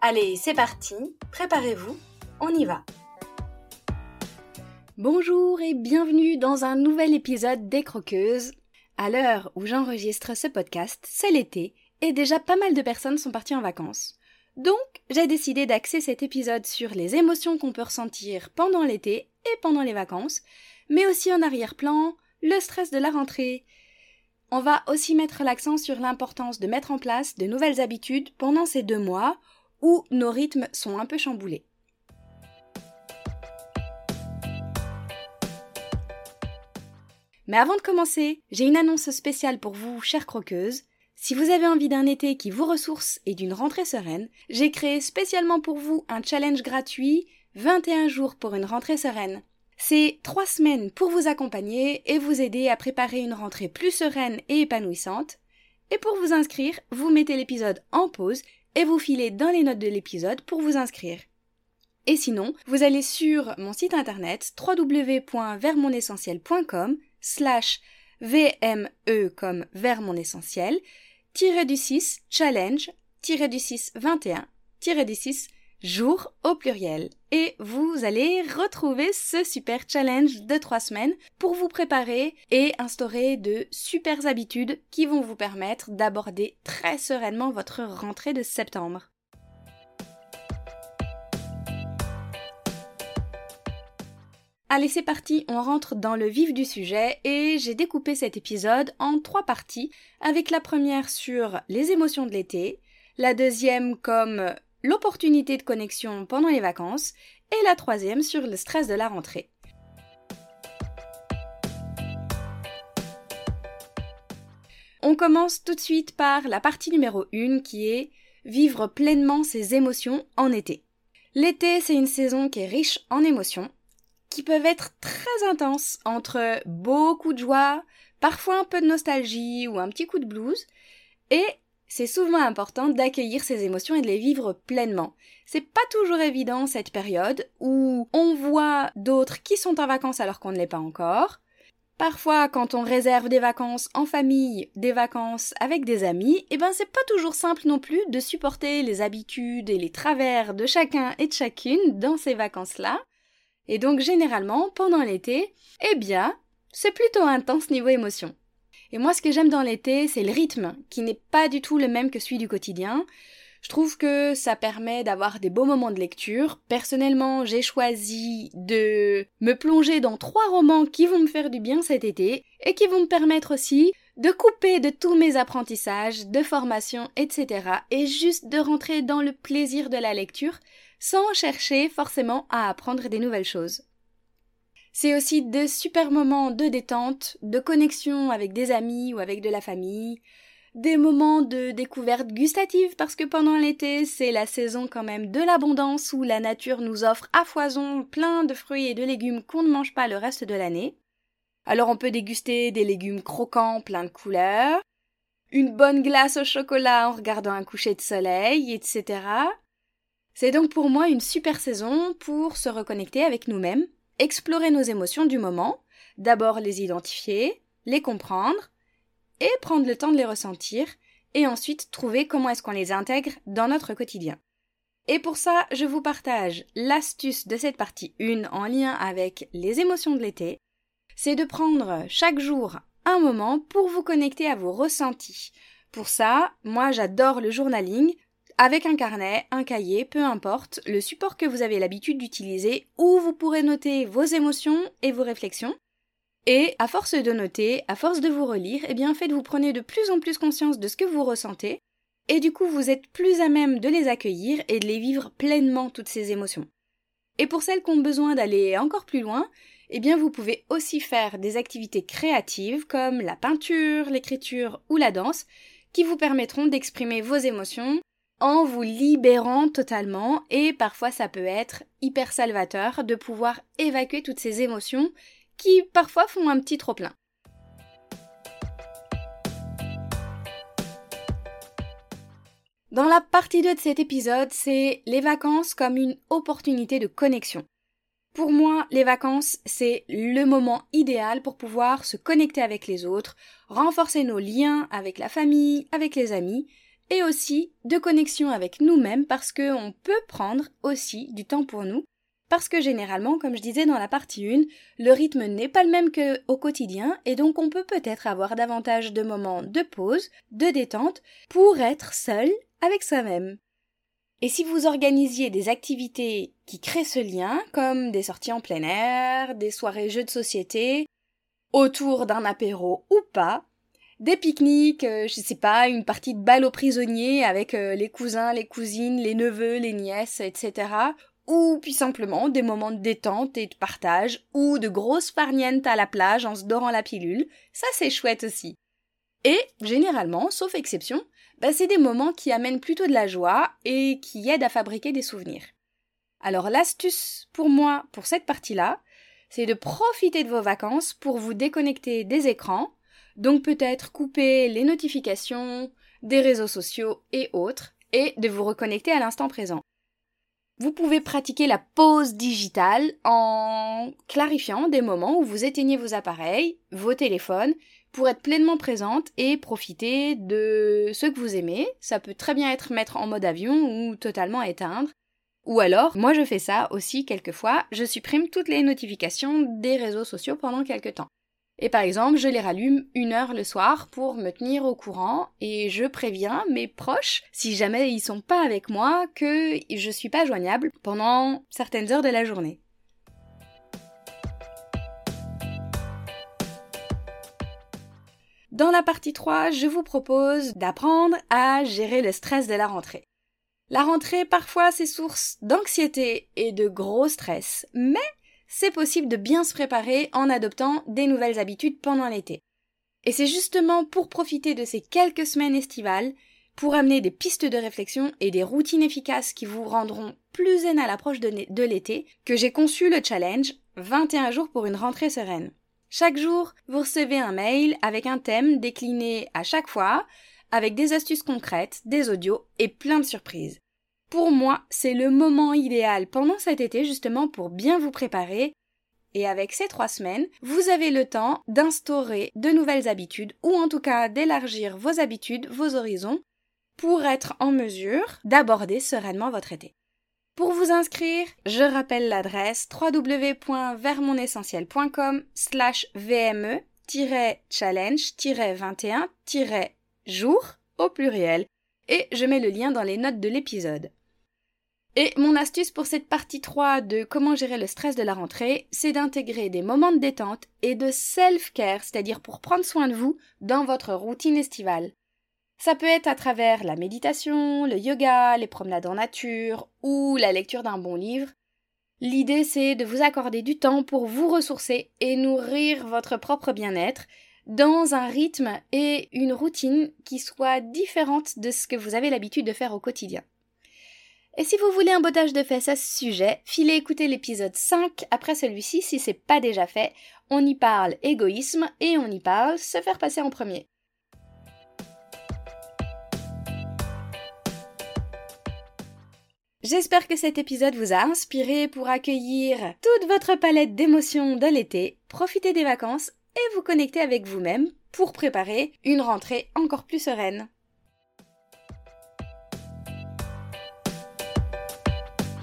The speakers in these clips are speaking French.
Allez, c'est parti, préparez-vous, on y va. Bonjour et bienvenue dans un nouvel épisode des Croqueuses. À l'heure où j'enregistre ce podcast, c'est l'été et déjà pas mal de personnes sont parties en vacances. Donc, j'ai décidé d'axer cet épisode sur les émotions qu'on peut ressentir pendant l'été et pendant les vacances, mais aussi en arrière-plan, le stress de la rentrée. On va aussi mettre l'accent sur l'importance de mettre en place de nouvelles habitudes pendant ces deux mois où nos rythmes sont un peu chamboulés. Mais avant de commencer, j'ai une annonce spéciale pour vous, chères croqueuses. Si vous avez envie d'un été qui vous ressource et d'une rentrée sereine, j'ai créé spécialement pour vous un challenge gratuit 21 jours pour une rentrée sereine. C'est trois semaines pour vous accompagner et vous aider à préparer une rentrée plus sereine et épanouissante. Et pour vous inscrire, vous mettez l'épisode en pause et vous filez dans les notes de l'épisode pour vous inscrire. Et sinon, vous allez sur mon site internet www.vermonessentiel.com slash VME comme vers mon essentiel, tiré du 6 challenge, tiré du 6 21, tiré du 6 jour au pluriel. Et vous allez retrouver ce super challenge de trois semaines pour vous préparer et instaurer de super habitudes qui vont vous permettre d'aborder très sereinement votre rentrée de septembre. Allez, c'est parti, on rentre dans le vif du sujet et j'ai découpé cet épisode en trois parties, avec la première sur les émotions de l'été, la deuxième comme l'opportunité de connexion pendant les vacances et la troisième sur le stress de la rentrée. On commence tout de suite par la partie numéro 1 qui est vivre pleinement ses émotions en été. L'été, c'est une saison qui est riche en émotions, qui peuvent être très intenses entre beaucoup de joie, parfois un peu de nostalgie ou un petit coup de blues, et c'est souvent important d'accueillir ces émotions et de les vivre pleinement. C'est pas toujours évident cette période où on voit d'autres qui sont en vacances alors qu'on ne l'est pas encore. Parfois, quand on réserve des vacances en famille, des vacances avec des amis, eh ben c'est pas toujours simple non plus de supporter les habitudes et les travers de chacun et de chacune dans ces vacances-là. Et donc généralement, pendant l'été, eh bien, c'est plutôt intense niveau émotion. Et moi, ce que j'aime dans l'été, c'est le rythme, qui n'est pas du tout le même que celui du quotidien. Je trouve que ça permet d'avoir des beaux moments de lecture. Personnellement, j'ai choisi de me plonger dans trois romans qui vont me faire du bien cet été et qui vont me permettre aussi de couper de tous mes apprentissages, de formation, etc. et juste de rentrer dans le plaisir de la lecture sans chercher forcément à apprendre des nouvelles choses. C'est aussi de super moments de détente, de connexion avec des amis ou avec de la famille, des moments de découverte gustative parce que pendant l'été, c'est la saison quand même de l'abondance où la nature nous offre à foison plein de fruits et de légumes qu'on ne mange pas le reste de l'année. Alors on peut déguster des légumes croquants plein de couleurs, une bonne glace au chocolat en regardant un coucher de soleil, etc. C'est donc pour moi une super saison pour se reconnecter avec nous-mêmes explorer nos émotions du moment, d'abord les identifier, les comprendre, et prendre le temps de les ressentir, et ensuite trouver comment est-ce qu'on les intègre dans notre quotidien. Et pour ça, je vous partage l'astuce de cette partie 1 en lien avec les émotions de l'été. C'est de prendre chaque jour un moment pour vous connecter à vos ressentis. Pour ça, moi j'adore le journaling, avec un carnet, un cahier, peu importe, le support que vous avez l'habitude d'utiliser, où vous pourrez noter vos émotions et vos réflexions. Et à force de noter, à force de vous relire, eh bien, faites-vous prenez de plus en plus conscience de ce que vous ressentez, et du coup, vous êtes plus à même de les accueillir et de les vivre pleinement toutes ces émotions. Et pour celles qui ont besoin d'aller encore plus loin, eh bien, vous pouvez aussi faire des activités créatives comme la peinture, l'écriture ou la danse, qui vous permettront d'exprimer vos émotions en vous libérant totalement et parfois ça peut être hyper salvateur de pouvoir évacuer toutes ces émotions qui parfois font un petit trop plein. Dans la partie 2 de cet épisode, c'est les vacances comme une opportunité de connexion. Pour moi, les vacances, c'est le moment idéal pour pouvoir se connecter avec les autres, renforcer nos liens avec la famille, avec les amis, et aussi de connexion avec nous-mêmes parce qu'on peut prendre aussi du temps pour nous. Parce que généralement, comme je disais dans la partie 1, le rythme n'est pas le même qu'au quotidien et donc on peut peut-être avoir davantage de moments de pause, de détente pour être seul avec soi-même. Et si vous organisiez des activités qui créent ce lien, comme des sorties en plein air, des soirées jeux de société, autour d'un apéro ou pas, des pique-niques, euh, je sais pas, une partie de balle aux prisonniers avec euh, les cousins, les cousines, les neveux, les nièces, etc. Ou puis simplement des moments de détente et de partage, ou de grosses farnientes à la plage en se dorant la pilule, ça c'est chouette aussi. Et, généralement, sauf exception, bah, c'est des moments qui amènent plutôt de la joie et qui aident à fabriquer des souvenirs. Alors l'astuce pour moi, pour cette partie-là, c'est de profiter de vos vacances pour vous déconnecter des écrans, donc peut-être couper les notifications, des réseaux sociaux et autres, et de vous reconnecter à l'instant présent. Vous pouvez pratiquer la pause digitale en clarifiant des moments où vous éteignez vos appareils, vos téléphones, pour être pleinement présente et profiter de ce que vous aimez. Ça peut très bien être mettre en mode avion ou totalement éteindre. Ou alors, moi je fais ça aussi quelquefois, je supprime toutes les notifications des réseaux sociaux pendant quelques temps. Et par exemple, je les rallume une heure le soir pour me tenir au courant et je préviens mes proches, si jamais ils sont pas avec moi, que je suis pas joignable pendant certaines heures de la journée. Dans la partie 3, je vous propose d'apprendre à gérer le stress de la rentrée. La rentrée, parfois, c'est source d'anxiété et de gros stress, mais c'est possible de bien se préparer en adoptant des nouvelles habitudes pendant l'été. Et c'est justement pour profiter de ces quelques semaines estivales, pour amener des pistes de réflexion et des routines efficaces qui vous rendront plus zen à l'approche de l'été, que j'ai conçu le challenge 21 jours pour une rentrée sereine. Chaque jour, vous recevez un mail avec un thème décliné à chaque fois, avec des astuces concrètes, des audios et plein de surprises. Pour moi, c'est le moment idéal pendant cet été justement pour bien vous préparer. Et avec ces trois semaines, vous avez le temps d'instaurer de nouvelles habitudes ou en tout cas d'élargir vos habitudes, vos horizons pour être en mesure d'aborder sereinement votre été. Pour vous inscrire, je rappelle l'adresse www.vermonessentiel.com slash vme-challenge-21-jour au pluriel et je mets le lien dans les notes de l'épisode. Et mon astuce pour cette partie 3 de comment gérer le stress de la rentrée, c'est d'intégrer des moments de détente et de self-care, c'est-à-dire pour prendre soin de vous dans votre routine estivale. Ça peut être à travers la méditation, le yoga, les promenades en nature ou la lecture d'un bon livre. L'idée c'est de vous accorder du temps pour vous ressourcer et nourrir votre propre bien-être dans un rythme et une routine qui soit différente de ce que vous avez l'habitude de faire au quotidien. Et si vous voulez un bottage de fesses à ce sujet, filez écouter l'épisode 5 après celui-ci si c'est pas déjà fait. On y parle égoïsme et on y parle se faire passer en premier. J'espère que cet épisode vous a inspiré pour accueillir toute votre palette d'émotions de l'été, profiter des vacances et vous connecter avec vous-même pour préparer une rentrée encore plus sereine.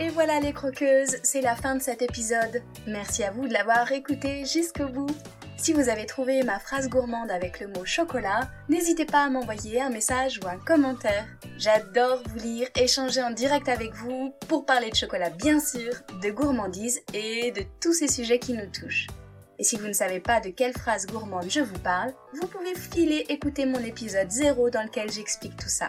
Et voilà les croqueuses, c'est la fin de cet épisode. Merci à vous de l'avoir écouté jusqu'au bout. Si vous avez trouvé ma phrase gourmande avec le mot chocolat, n'hésitez pas à m'envoyer un message ou un commentaire. J'adore vous lire, échanger en direct avec vous pour parler de chocolat bien sûr, de gourmandise et de tous ces sujets qui nous touchent. Et si vous ne savez pas de quelle phrase gourmande je vous parle, vous pouvez filer écouter mon épisode 0 dans lequel j'explique tout ça.